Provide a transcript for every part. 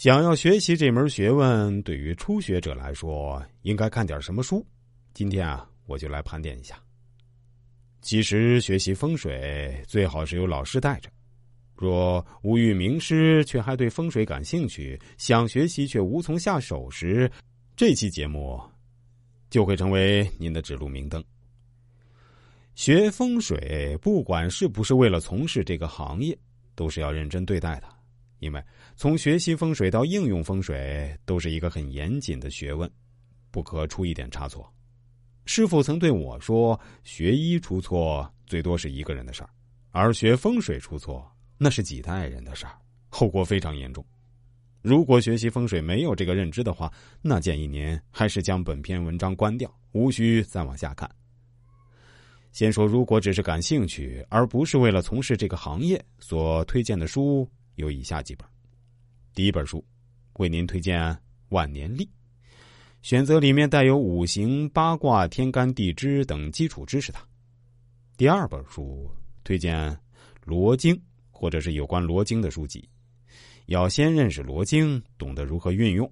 想要学习这门学问，对于初学者来说，应该看点什么书？今天啊，我就来盘点一下。其实学习风水最好是有老师带着。若无遇名师，却还对风水感兴趣，想学习却无从下手时，这期节目就会成为您的指路明灯。学风水，不管是不是为了从事这个行业，都是要认真对待的。因为从学习风水到应用风水，都是一个很严谨的学问，不可出一点差错。师傅曾对我说：“学医出错最多是一个人的事儿，而学风水出错那是几代人的事儿，后果非常严重。如果学习风水没有这个认知的话，那建议您还是将本篇文章关掉，无需再往下看。先说，如果只是感兴趣，而不是为了从事这个行业，所推荐的书。”有以下几本，第一本书，为您推荐《万年历》，选择里面带有五行、八卦、天干地支等基础知识的。第二本书推荐《罗经》或者是有关罗经的书籍，要先认识罗经，懂得如何运用。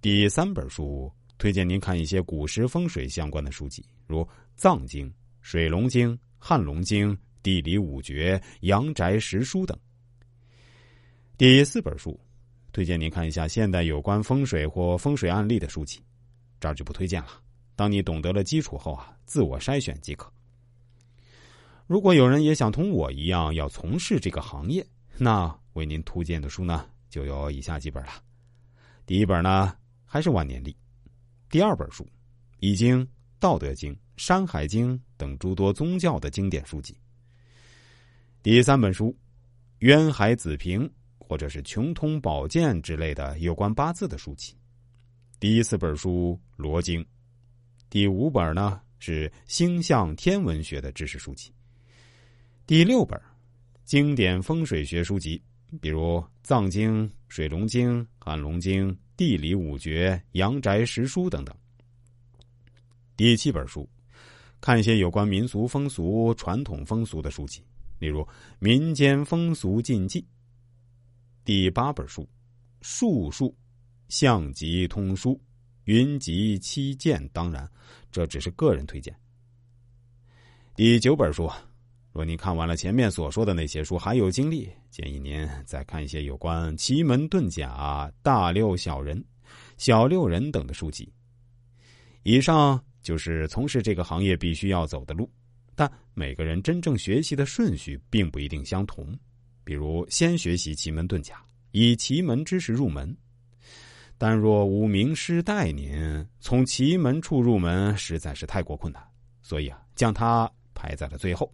第三本书推荐您看一些古时风水相关的书籍，如《藏经》《水龙经》《汉龙经》《地理五诀》《阳宅十书》等。第四本书，推荐您看一下现代有关风水或风水案例的书籍，这儿就不推荐了。当你懂得了基础后啊，自我筛选即可。如果有人也想同我一样要从事这个行业，那为您推荐的书呢，就有以下几本了。第一本呢，还是万年历；第二本书，《易经》《道德经》《山海经》等诸多宗教的经典书籍；第三本书，《渊海子平》。或者是穷通宝鉴之类的有关八字的书籍，第四本书《罗经》，第五本呢是星象天文学的知识书籍，第六本经典风水学书籍，比如《藏经》《水龙经》《汉龙经》《地理五诀》《阳宅十书》等等。第七本书，看一些有关民俗风俗、传统风俗的书籍，例如《民间风俗禁忌》。第八本书，《术数象极通书》，云集七剑。当然，这只是个人推荐。第九本书，若您看完了前面所说的那些书，还有精力，建议您再看一些有关奇门遁甲、大六小人、小六人等的书籍。以上就是从事这个行业必须要走的路，但每个人真正学习的顺序并不一定相同。比如，先学习奇门遁甲，以奇门知识入门。但若无名师带您，从奇门处入门实在是太过困难，所以啊，将它排在了最后。